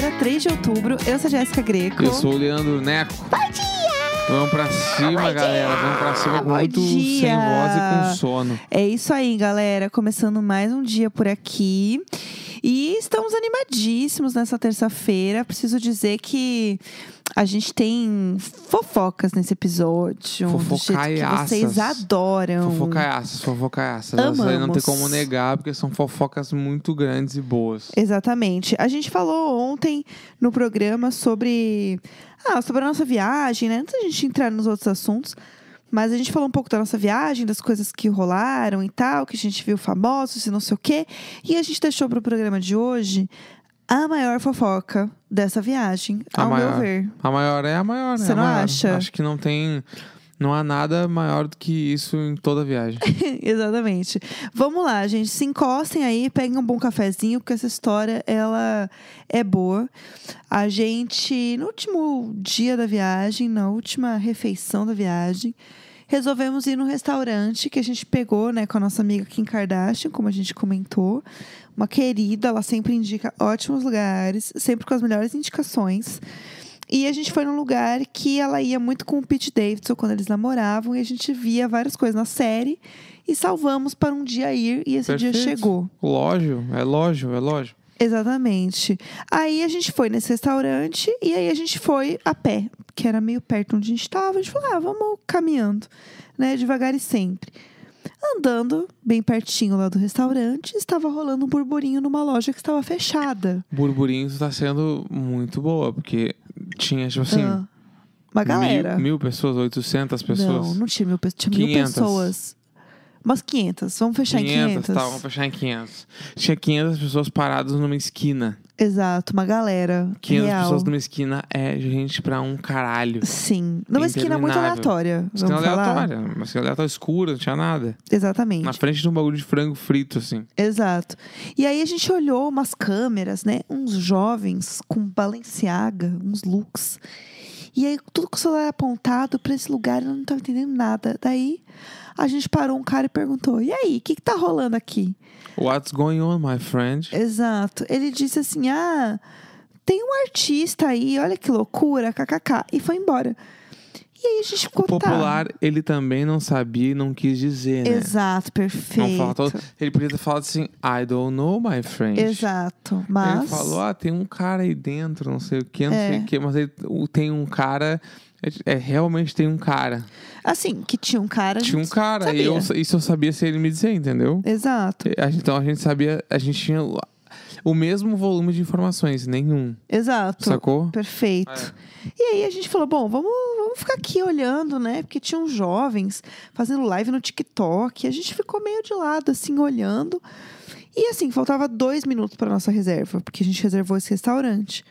é terça-feira, 3 de outubro. Eu sou a Jéssica Greco. Eu sou o Leandro Neco. Bom dia! Vamos pra cima, galera. Vamos pra cima com Bom muito dia! sem voz e com sono. É isso aí, galera. Começando mais um dia por aqui. E estamos animadíssimos nessa terça-feira. Preciso dizer que a gente tem fofocas nesse episódio. Jeito que Fofocaiaças. vocês adoram. Fofocaiaças, fofocaiaças. Essas aí não tem Amamos. como negar, porque são fofocas muito grandes e boas. Exatamente. A gente falou ontem no programa sobre, ah, sobre a nossa viagem, né? Antes da gente entrar nos outros assuntos, mas a gente falou um pouco da nossa viagem, das coisas que rolaram e tal, que a gente viu famosos e não sei o quê. E a gente deixou para o programa de hoje a maior fofoca dessa viagem, A ao maior. meu ver. A maior é a maior, né? Você não maior. acha? Acho que não tem. Não há nada maior do que isso em toda a viagem. Exatamente. Vamos lá, gente. Se encostem aí, peguem um bom cafezinho, porque essa história, ela é boa. A gente, no último dia da viagem, na última refeição da viagem, resolvemos ir no restaurante que a gente pegou, né, com a nossa amiga Kim Kardashian, como a gente comentou. Uma querida, ela sempre indica ótimos lugares, sempre com as melhores indicações. E a gente foi num lugar que ela ia muito com o Pete Davidson quando eles namoravam, e a gente via várias coisas na série e salvamos para um dia ir, e esse dia Perfeito. chegou. Lógico, é lógico, é lógico. Exatamente. Aí a gente foi nesse restaurante e aí a gente foi a pé, que era meio perto onde a gente estava. A gente falou, ah, vamos caminhando, né, devagar e sempre. Andando bem pertinho lá do restaurante, estava rolando um burburinho numa loja que estava fechada. Burburinho tá sendo muito boa, porque tinha, tipo assim, Ah, uma galera. mil, mil pessoas, 800 pessoas. Não, não tinha mil pessoas, tinha mil 500. pessoas. Umas 500, vamos fechar em 500. tá, vamos fechar em 500. Tinha 500 pessoas paradas numa esquina. Exato, uma galera 500 real. pessoas numa esquina é gente pra um caralho. Sim, numa esquina muito aleatória. Esquina aleatória. Uma esquina aleatória escura, não tinha nada. Exatamente. Na frente de um bagulho de frango frito, assim. Exato. E aí a gente olhou umas câmeras, né? Uns jovens com Balenciaga, uns looks. E aí, tudo com o celular apontado pra esse lugar, eu não tava entendendo nada. Daí, a gente parou um cara e perguntou: E aí, o que, que tá rolando aqui? What's going on, my friend? Exato. Ele disse assim: Ah, tem um artista aí, olha que loucura, kkk. E foi embora. E aí a gente ficou O popular, ele também não sabia e não quis dizer, tá. né? Exato, perfeito. faltou. Ele podia ter falado assim, I don't know, my friend. Exato. Mas. Ele falou, ah, tem um cara aí dentro, não sei o que, não É. sei o que, mas ele, tem um cara. É, é, realmente tem um cara. Assim, que tinha um cara. Tinha um cara, sabia. e eu, isso eu sabia se ele me dizer, entendeu? Exato, gente- Então a gente sabia, a gente tinha o- mesmo volume de informações, nenhum. exato. Sacou? Perfeito. É. E aí a gente falou, bom, vamos, vamos ficar aqui olhando, né? Porque tinham jovens fazendo live no TikTok. A gente ficou meio de lado, assim, olhando. E assim, faltava dois minutos para nossa reserva, porque a gente reservou esse restaurante.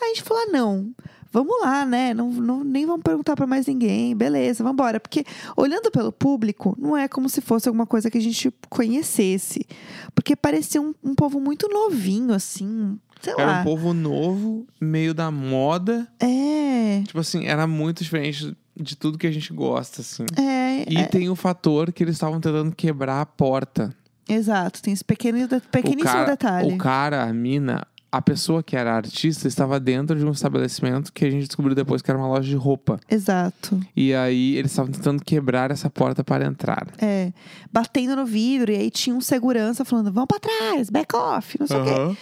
Aí a gente falou, ah, não, vamos lá, né? Não, não, nem vamos perguntar para mais ninguém, beleza, vamos embora. Porque olhando pelo público, não é como se fosse alguma coisa que a gente conhecesse. Porque parecia um, um povo muito novinho, assim, sei Era lá. um povo novo, meio da moda. É, Tipo assim, era muito diferente de tudo que a gente gosta, assim. é, E é, tem o fator que eles estavam tentando quebrar a porta. exato. Tem esse pequeno, pequeníssimo o cara, detalhe. O cara, a mina, a pessoa que era artista estava dentro de um estabelecimento que a gente descobriu depois que era uma loja de roupa. Exato. E aí eles estavam tentando quebrar essa porta para entrar. É, batendo no vidro, e aí tinha um segurança falando: vamos pra trás, back off, não sei o quê.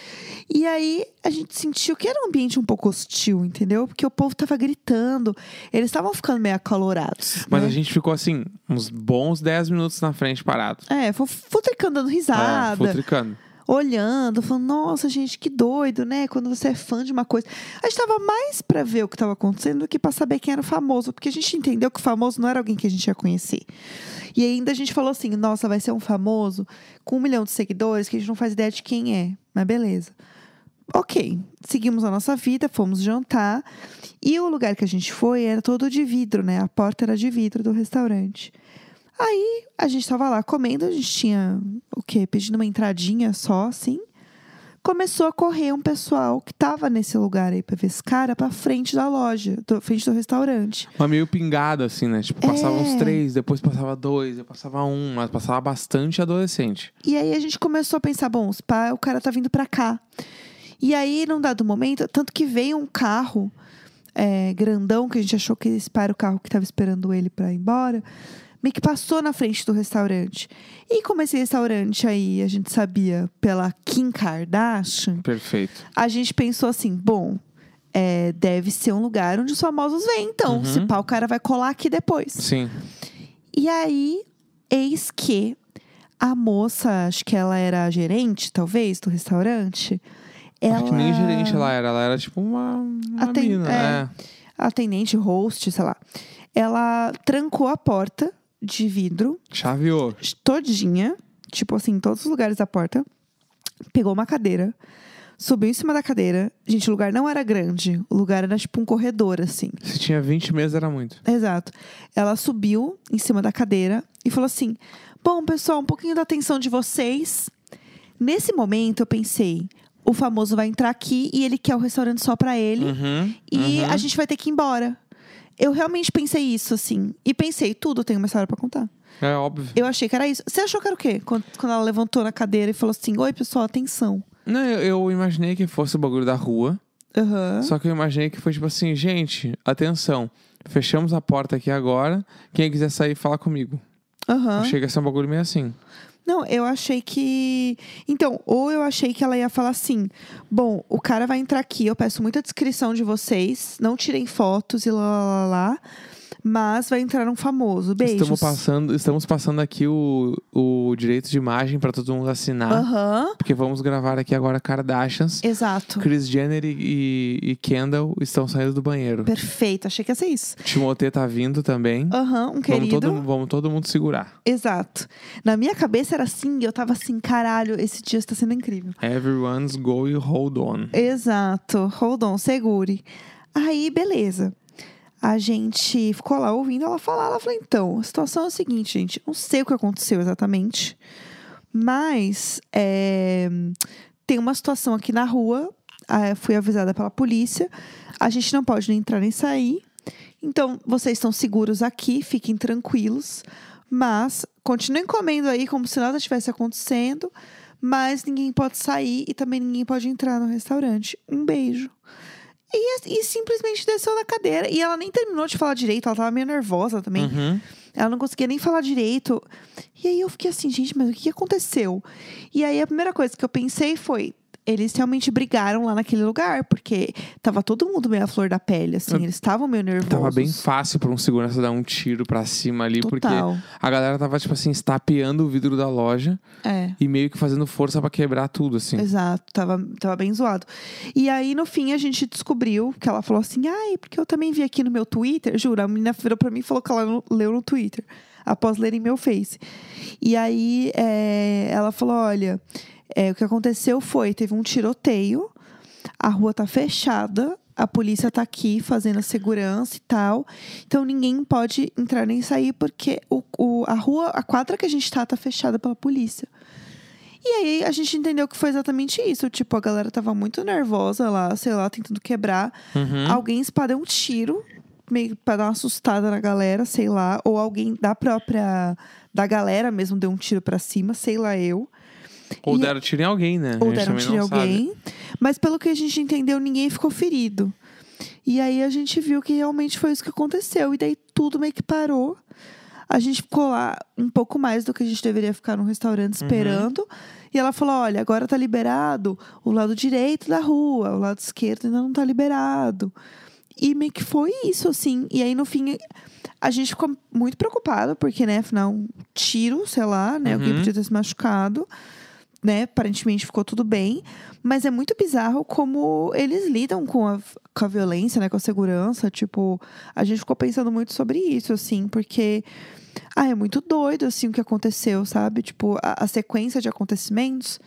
E aí a gente sentiu que era um ambiente um pouco hostil, entendeu? Porque o povo tava gritando, eles estavam ficando meio acalorados. Mas né? a gente ficou assim, uns bons 10 minutos na frente parado. É, futricando, dando É, risada, futricando. Olhando, falando, nossa, gente, que doido, né? Quando você é fã de uma coisa. A gente tava mais pra ver o que tava acontecendo do que pra saber quem era o famoso, porque a gente entendeu que o famoso não era alguém que a gente ia conhecer. E ainda a gente falou assim: nossa, vai ser um famoso com um milhão de seguidores que a gente não faz ideia de quem é. Mas beleza. Ok, seguimos a nossa vida, fomos jantar. E o lugar que a gente foi era todo de vidro, né? A porta era de vidro do restaurante. Aí a gente tava lá comendo, a gente tinha o quê? Pedindo uma entradinha só, assim. começou a correr um pessoal que tava nesse lugar aí pra ver esse cara pra frente da loja, pra frente do restaurante. Mas meio pingado, assim, né? Tipo, passava É. uns três, depois passava dois, depois passava um, mas passava bastante adolescente. E aí a gente começou a pensar, bom, os pá, o cara tá vindo pra cá. E aí, num dado momento, tanto que veio um carro é, grandão, que a gente achou que esse o carro que tava esperando ele pra ir embora, meio que passou na frente do restaurante. E como esse restaurante aí, a gente sabia pela Kim Kardashian, Perfeito. a gente pensou assim, bom, é, deve ser um lugar onde os famosos vêm, então. Uhum. Se pá, o cara vai colar aqui depois. Sim. E aí, eis que a moça, acho que ela era gerente, talvez, do restaurante. Ela... Acho que nem gerente ela era, ela era tipo uma, uma Aten- mina, é. né? Atendente, host, sei lá. Ela trancou a porta de vidro Chaveou. todinha, tipo assim, em todos os lugares da porta. Pegou uma cadeira, subiu em cima da cadeira. Gente, o lugar não era grande, o lugar era tipo um corredor, assim. Se tinha 20 meses era muito. Exato. Ela subiu em cima da cadeira e falou assim: Bom, pessoal, um pouquinho da atenção de vocês. Nesse momento, eu pensei: o famoso vai entrar aqui e ele quer o restaurante só pra ele Uhum. e uhum. a gente vai ter que ir embora. Eu realmente pensei isso, assim. E pensei: tudo tem uma história pra contar. É óbvio. Eu achei que era isso. Você achou que era o quê? Quando, quando ela levantou na cadeira e falou assim: Oi, pessoal, atenção. Não, eu, eu imaginei que fosse o bagulho da rua. Aham. Só que eu imaginei que foi tipo assim, gente, atenção. Fechamos a porta aqui agora. Quem quiser sair, fala comigo. Aham. Chega a ser um bagulho meio assim. Não, eu achei que. Então, ou eu achei que ela ia falar assim: bom, o cara vai entrar aqui, eu peço muita descrição de vocês, não tirem fotos e lá, lá, lá, lá mas vai entrar um famoso. Beijos. Estamos passando, estamos passando aqui o, o direito de imagem pra todo mundo assinar. Aham, Porque vamos gravar aqui agora Kardashians. exato. Chris Jenner e, e Kendall estão saindo do banheiro. Perfeito, achei que ia ser isso. Timothée tá vindo também. Aham, um Vamos querido. todo, vamos todo mundo segurar. Exato. Na minha cabeça era assim, e eu tava assim, caralho, esse dia está sendo incrível. Everyone's go e hold on. Exato. Hold on, segure. Aí, beleza. A gente ficou lá ouvindo ela falar. Ela falou: então, a situação é a seguinte, gente. Não sei o que aconteceu exatamente, mas é, tem uma situação aqui na rua. ah, fui avisada pela polícia. A gente não pode nem entrar nem sair. Então, vocês estão seguros aqui, fiquem tranquilos. Mas continuem comendo aí como se nada tivesse acontecendo. Mas ninguém pode sair e também ninguém pode entrar no restaurante. Um beijo. E, e simplesmente desceu da cadeira. E ela nem terminou de falar direito, ela tava meio nervosa também. Uhum. Ela não conseguia nem falar direito. E aí eu fiquei assim, gente, mas o que aconteceu? E aí a primeira coisa que eu pensei foi. Eles realmente brigaram lá naquele lugar, porque tava todo mundo meio à flor da pele, assim. Eles estavam meio nervosos. Tava bem fácil pra um segurança dar um tiro pra cima ali, porque Total. a galera tava, tipo assim, estapeando o vidro da loja É. e meio que fazendo força pra quebrar tudo, assim. Exato, tava, tava bem zoado. E aí, no fim, a gente descobriu que ela falou assim: ai, porque eu também vi aqui no meu Twitter, juro, a menina virou pra mim e falou que ela leu no Twitter, após ler em meu Face. E aí, é, ela falou: olha, é, o que aconteceu foi: teve um tiroteio, a rua tá fechada. A polícia tá aqui fazendo a segurança e tal. Então ninguém pode entrar nem sair porque o, o- a rua, a quadra que a gente tá, tá fechada pela polícia. E aí a gente entendeu que foi exatamente isso. Tipo, a galera tava muito nervosa lá, sei lá, tentando quebrar. Uhum. Alguém espadeu um tiro, meio pra dar uma assustada na galera, sei lá. Ou alguém da própria. Da galera mesmo deu um tiro pra cima, sei lá eu. Ou E- deram tiro em alguém, né? Ou deram tiro em sabe. alguém. Mas pelo que a gente entendeu, ninguém ficou ferido. E aí a gente viu que realmente foi isso que aconteceu. E daí tudo meio que parou. A gente ficou lá um pouco mais do que a gente deveria ficar no restaurante Uhum. esperando. E ela falou: olha, agora tá liberado o lado direito da rua, o lado esquerdo ainda não tá liberado. E meio que foi isso, assim. E aí, no fim, a gente ficou muito preocupado, porque, né, afinal, um tiro, sei lá, né? Alguém Uhum. podia ter se machucado né? Aparentemente ficou tudo bem. Mas é muito bizarro como eles lidam com a, com a violência, né? Com a segurança. Tipo, a gente ficou pensando muito sobre isso, assim, porque. Ah, é muito doido, assim, o que aconteceu, sabe? Tipo, a, a sequência de acontecimentos.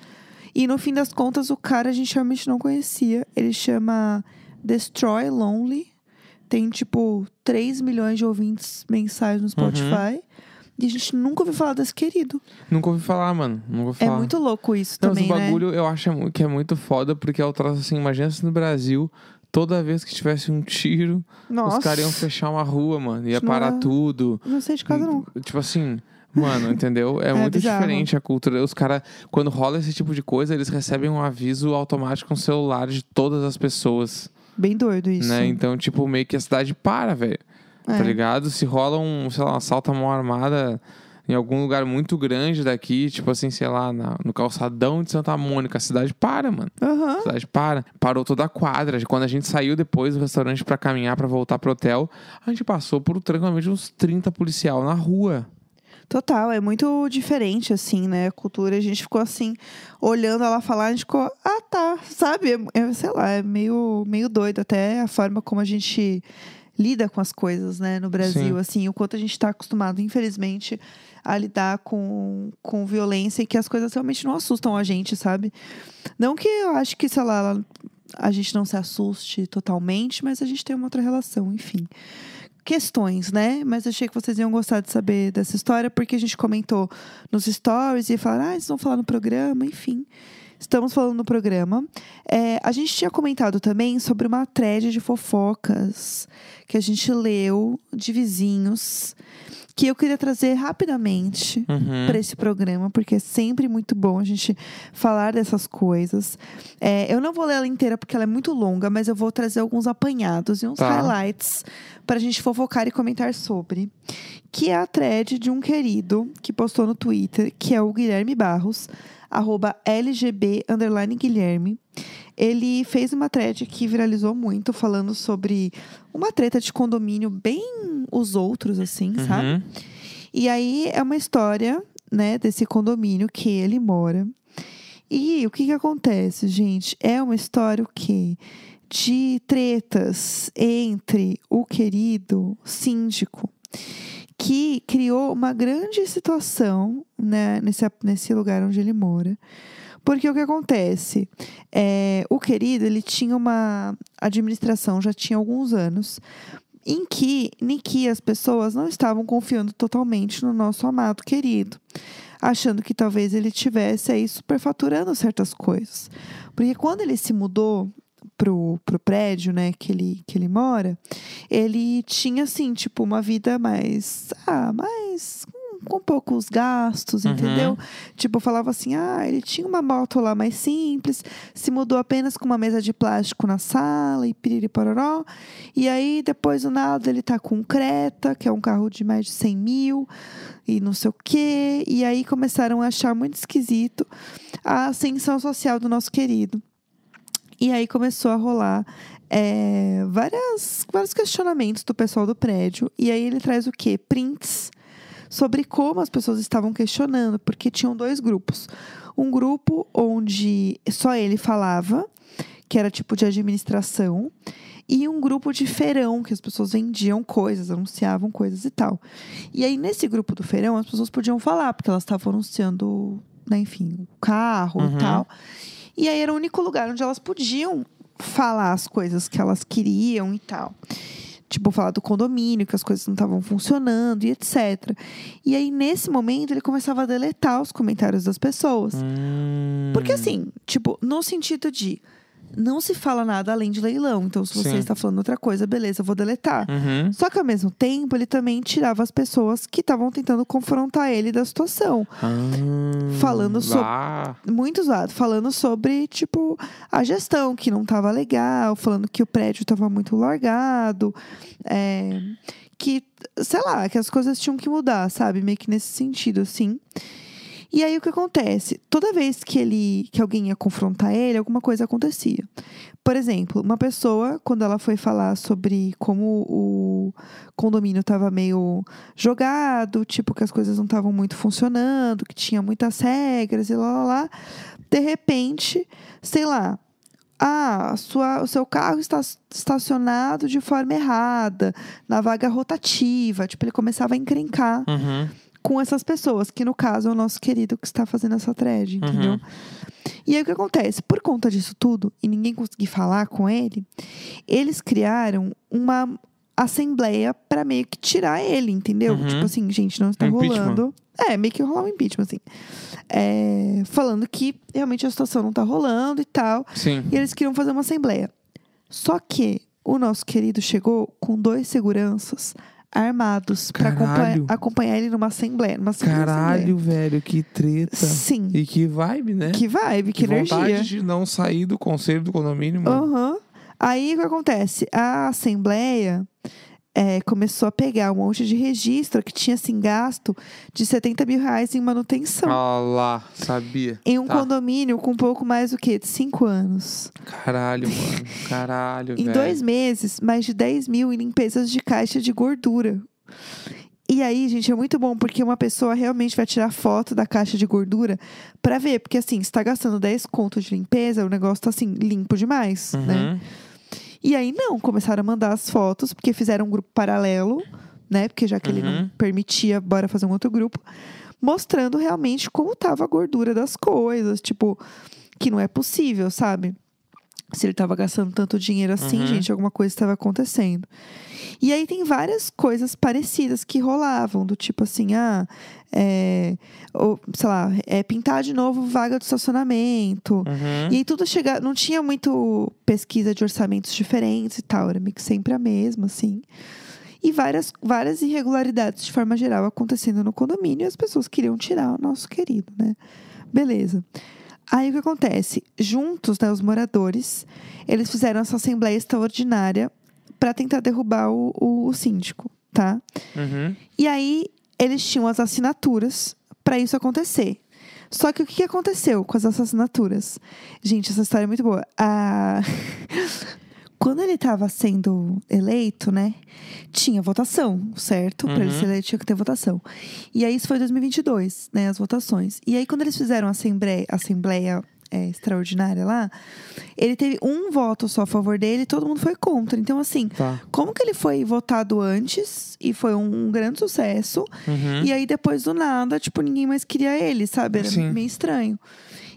E no fim das contas, o cara a gente realmente não conhecia. Ele chama Destroy Lonely. Tem, tipo, 3 milhões de ouvintes mensais no Spotify. E a gente nunca ouviu falar desse querido. Nunca ouvi falar, mano. Nunca ouvi É falar. muito louco isso Não, também, mas o né? bagulho eu acho é que é muito foda, porque é o troço assim, imagina se no Brasil, toda vez que tivesse um tiro, Nossa. os caras iam fechar uma rua, mano. Ia Isso não parar é- tudo. Não sei de casa, não. Tipo assim, mano, entendeu? É, muito bizarro. diferente a cultura. Os caras, quando rola esse tipo de coisa, eles recebem um aviso automático no celular de todas as pessoas, Bem doido isso. né? Então, tipo, meio que a cidade para, velho. É. Tá ligado? Se rola um, sei lá, um assalto à mão armada em algum lugar muito grande daqui, tipo assim, sei lá, na- no calçadão de Santa Mônica, a cidade para, mano. Aham. A cidade para. Parou toda a quadra. Quando a gente saiu depois do restaurante pra caminhar, pra voltar pro hotel, a gente passou por tranquilamente uns 30 policial na rua. Total, é muito diferente, assim, né? A cultura, a gente ficou assim, olhando ela falar, a gente ficou, ah, tá, sabe? É, é, sei lá, é meio, meio doido até a forma como a gente lida com as coisas, né, no Brasil, Sim. assim, o quanto a gente está acostumado, infelizmente, a lidar com, com violência e que as coisas realmente não assustam a gente, sabe? Não que eu acho que, sei lá, a gente não se assuste totalmente, mas a gente tem uma outra relação, enfim questões, né? Mas achei que vocês iam gostar de saber dessa história, porque a gente comentou nos stories e falaram, ah, eles vão falar no programa, enfim. Estamos falando no programa. É, a gente tinha comentado também sobre uma thread de fofocas que a gente leu de vizinhos, que eu queria trazer rapidamente Uhum. para esse programa, porque é sempre muito bom a gente falar dessas coisas. É, eu não vou ler ela inteira porque ela é muito longa, mas eu vou trazer alguns apanhados e uns Tá. highlights para a gente fofocar e comentar sobre. Que é a thread de um querido que postou no Twitter, que é o Guilherme Barros, arroba LGB underline Guilherme. Ele fez uma thread que viralizou muito, falando sobre uma treta de condomínio bem os outros, assim, sabe? Uhum. E aí é uma história, né, desse condomínio que ele mora. E o que que acontece, gente? É uma história o quê? De tretas entre o querido síndico que criou uma grande situação né, nesse, nesse lugar onde ele mora. Porque o que acontece? É, o querido, ele tinha uma administração, já tinha alguns anos, em que, em que as pessoas não estavam confiando totalmente no nosso amado querido, achando que talvez ele tivesse aí superfaturando certas coisas. Porque quando ele se mudou pro, pro prédio, né, que ele, que ele mora, ele tinha, assim, tipo, uma vida mais, ah, mais, com, poucos gastos, Uhum. entendeu? Tipo, falava assim, ah, ele tinha uma moto lá mais simples, se mudou apenas com uma mesa de plástico na sala e piriri pororó. E aí, depois do nada, ele tá com um Creta, que é um carro de mais de 100 mil e não sei o quê. E aí começaram a achar muito esquisito a ascensão social do nosso querido. E aí começou a rolar é, várias, vários questionamentos do pessoal do prédio. E aí ele traz o quê? Prints sobre como as pessoas estavam questionando, porque tinham dois grupos. Um grupo onde só ele falava, que era tipo de administração, e um grupo de feirão, que as pessoas vendiam coisas, anunciavam coisas e tal. E aí, nesse grupo do feirão, as pessoas podiam falar, porque elas estavam anunciando, né, enfim, o carro Uhum. e tal. E aí era o único lugar onde elas podiam falar as coisas que elas queriam e tal. Tipo, falar do condomínio, que as coisas não estavam funcionando e etc. E aí, nesse momento, ele começava a deletar os comentários das pessoas. Hum. Porque assim, tipo, no sentido de não se fala nada além de leilão. Então, se você Sim. está falando outra coisa, beleza, eu vou deletar. Uhum. Só que ao mesmo tempo, ele também tirava as pessoas que estavam tentando confrontar ele da situação. Ah, Falando sobre-. Muito usado, falando sobre, tipo, a gestão que não tava legal, falando que o prédio tava muito largado, é, que, sei lá, que as coisas tinham que mudar, sabe? Meio que nesse sentido, assim. E aí o que acontece? Toda vez que ele que alguém ia confrontar ele, alguma coisa acontecia. Por exemplo, uma pessoa, quando ela foi falar sobre como o condomínio estava meio jogado, tipo que as coisas não estavam muito funcionando, que tinha muitas regras e lá lá lá, de repente, sei lá, ah, sua, o seu carro está estacionado de forma errada, na vaga rotativa. Tipo, ele começava a encrencar Uhum. Com essas pessoas, que no caso é o nosso querido que está fazendo essa thread, entendeu? Uhum. E aí o que acontece? Por conta disso tudo, e ninguém conseguir falar com ele, eles criaram uma assembleia pra meio que tirar ele, entendeu? Uhum. Tipo assim, gente, não está rolando. É, meio que rolar um impeachment, assim. É, falando que realmente a situação não tá rolando e tal. Sim. E eles queriam fazer uma assembleia. Só que o nosso querido chegou com dois seguranças armados pra acompanhar, Caralho. acompanhar ele numa assembleia. Numa Caralho, velho, que treta. assembleia. Sim. E que vibe, né? Que vibe, que, energia. vontade de não sair do conselho do condomínio, mano. Aham. Aí o que acontece? A Assembleia é, começou a pegar um monte de registro que tinha assim gasto de 70 mil reais em manutenção. Ah lá, sabia. Em um Tá. condomínio com um pouco mais do que? De 5 anos. Caralho, mano. Caralho, Em velho. dois meses, mais de 10 mil em limpezas de caixa de gordura. E aí, gente, é muito bom porque uma pessoa realmente vai tirar foto da caixa de gordura pra ver. Porque assim, se tá gastando 10 contos de limpeza, o negócio tá assim, limpo demais, né? Uhum. E aí não, começaram a mandar as fotos, porque fizeram um grupo paralelo, né? Porque já que ele não Uhum. permitia, bora fazer um outro grupo, mostrando realmente como tava a gordura das coisas, tipo, que não é possível, sabe? Se ele tava gastando tanto dinheiro assim, Uhum. gente, alguma coisa estava acontecendo. E aí tem várias coisas parecidas que rolavam, do tipo assim, ah, é, ou, sei lá, é pintar de novo vaga do estacionamento. Uhum. E aí tudo chega, não tinha muito pesquisa de orçamentos diferentes e tal, era meio que sempre a mesma, assim. E várias, várias irregularidades de forma geral acontecendo no condomínio e as pessoas queriam tirar o nosso querido, né? Beleza. Aí o que acontece? Juntos, né, os moradores, eles fizeram essa assembleia extraordinária para tentar derrubar o, o, o síndico, tá? Uhum. E aí eles tinham as assinaturas para isso acontecer. Só que o que aconteceu com as assinaturas? Gente, essa história é muito boa. A- Quando ele estava sendo eleito, né? Tinha votação, certo? Para ele Uhum. ser eleito tinha que ter votação. E aí isso foi em 2022, né? As votações. E aí quando eles fizeram a assembleia, assembleia é, extraordinária lá, ele teve um voto só a favor dele e todo mundo foi contra. Então assim, Tá. como que ele foi votado antes e foi um, grande sucesso, Uhum. e aí depois do nada, tipo, ninguém mais queria ele, sabe? Era Sim. meio estranho.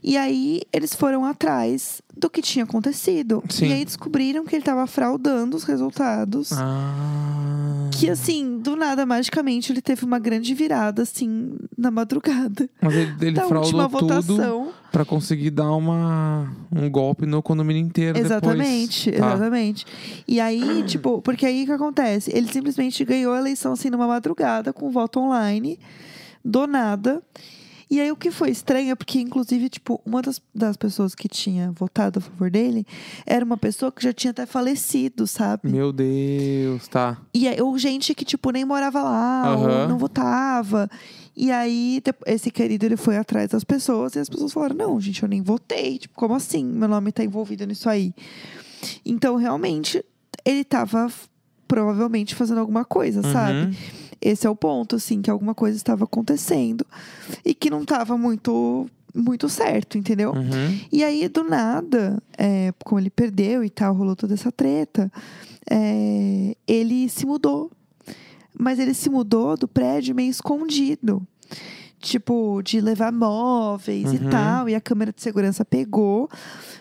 E aí eles foram atrás do que tinha acontecido. Sim. E aí descobriram que ele tava fraudando os resultados. Ah. Que assim, do nada, magicamente, ele teve uma grande virada, assim, na madrugada. Mas ele, ele da fraudou tudo pra conseguir dar uma, um golpe no condomínio inteiro Exatamente, depois. Exatamente. E aí, tipo, porque aí o que acontece? Ele simplesmente ganhou a eleição assim numa madrugada com voto online, do nada. E aí o que foi estranho é porque, inclusive, tipo, uma das, das pessoas que tinha votado a favor dele era uma pessoa que já tinha até falecido, sabe? Meu Deus, tá. E aí, ou gente que, tipo, nem morava lá, ou Aham. não votava. E aí, esse querido, ele foi atrás das pessoas e as pessoas falaram: Não, gente, eu nem votei. Tipo, como assim? Meu nome tá envolvido nisso aí. Então, realmente, ele tava provavelmente fazendo alguma coisa, sabe? Esse é o ponto, assim, que alguma coisa estava acontecendo e que não tava muito, muito certo, entendeu? Uhum. E aí, do nada, é, como ele perdeu e tal, rolou toda essa treta, é, ele se mudou. Mas ele se mudou do prédio meio escondido. Tipo, de levar móveis e Uhum. tal. E a câmera de segurança pegou.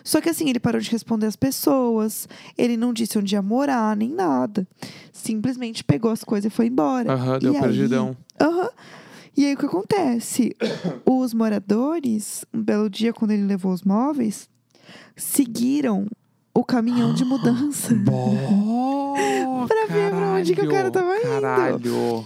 Só que assim, ele parou de responder as pessoas. Ele não disse onde ia morar, nem nada. Simplesmente pegou as coisas e foi embora. Aham, deu E aí- perdidão. Aham. E aí o que acontece? Os moradores, um belo dia, quando ele levou os móveis, seguiram o caminhão de mudança. Bom, Pra ver pra onde que o cara tava indo. Caralho.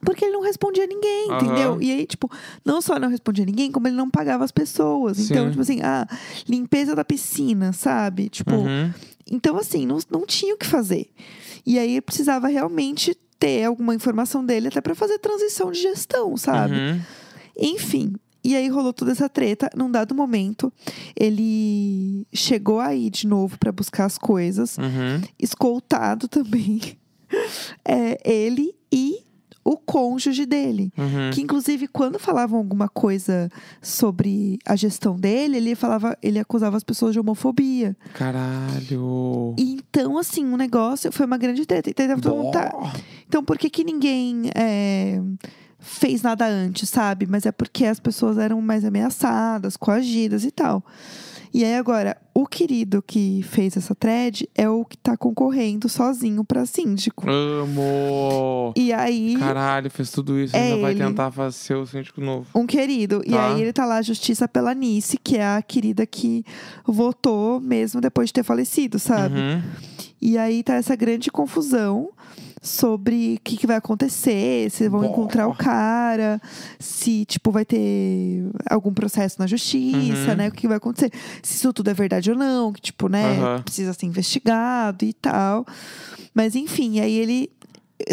Porque ele não respondia a ninguém, Aham. entendeu? E aí, tipo, não só não respondia a ninguém, como ele não pagava as pessoas. Então, Sim. tipo assim, ah, limpeza da piscina, sabe? Tipo, Uhum. então assim, não, não tinha o que fazer. E aí precisava realmente ter alguma informação dele até pra fazer transição de gestão, sabe? Uhum. Enfim. E aí rolou toda essa treta. Num dado momento, ele chegou aí de novo pra buscar as coisas, Uhum. escoltado também. É, ele e o cônjuge dele. Uhum. Que inclusive, quando falavam alguma coisa sobre a gestão dele, ele falava, ele acusava as pessoas de homofobia. Caralho. E então, assim, o negócio foi uma grande treta. Então, tava todo mundo, tá, então, por que, que ninguém é, fez nada antes, sabe? Mas é porque as pessoas eram mais ameaçadas, coagidas e tal. E aí agora, o querido que fez essa thread é o que tá concorrendo sozinho pra síndico. Amo! E aí, Caralho, fez tudo isso. É ainda vai ele. tentar fazer o síndico novo. um querido. E Tá. aí ele tá lá, justiça pela Nice, que é a querida que votou mesmo depois de ter falecido, sabe? Uhum. E aí tá essa grande confusão sobre o que, que vai acontecer, se vão Boa. encontrar o cara, se, tipo, vai ter algum processo na justiça, Uhum. né? O que, vai acontecer. Se isso tudo é verdade ou não, que, tipo, né, Aham. precisa ser investigado e tal. Mas enfim, aí ele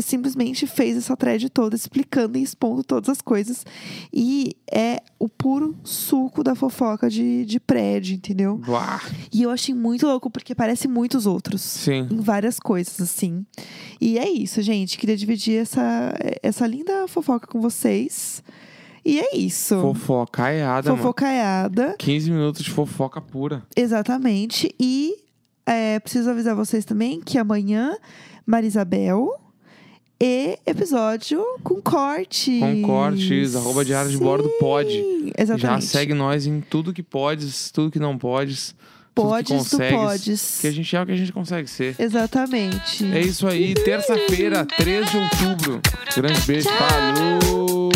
simplesmente fez essa thread toda explicando e expondo todas as coisas. E é o puro suco da fofoca de, de prédio, entendeu? Uá. E eu achei muito louco, porque parece muitos outros Sim. em várias coisas, assim. E é isso, gente. Queria dividir essa, essa linda fofoca com vocês. E é isso. Fofocaiada, mano. Fofocaiada. 15 minutos de fofoca pura. Exatamente. E é, preciso avisar vocês também que amanhã, Marisabel. E episódio com cortes. Com cortes, arroba diário de bordo pode. Exatamente. Já segue nós em tudo que podes, tudo que não podes. tudo que Podes do consegues, podes. Que a gente é o que a gente consegue ser. Exatamente. É isso aí, terça-feira, 3 de outubro. Grande beijo, falou!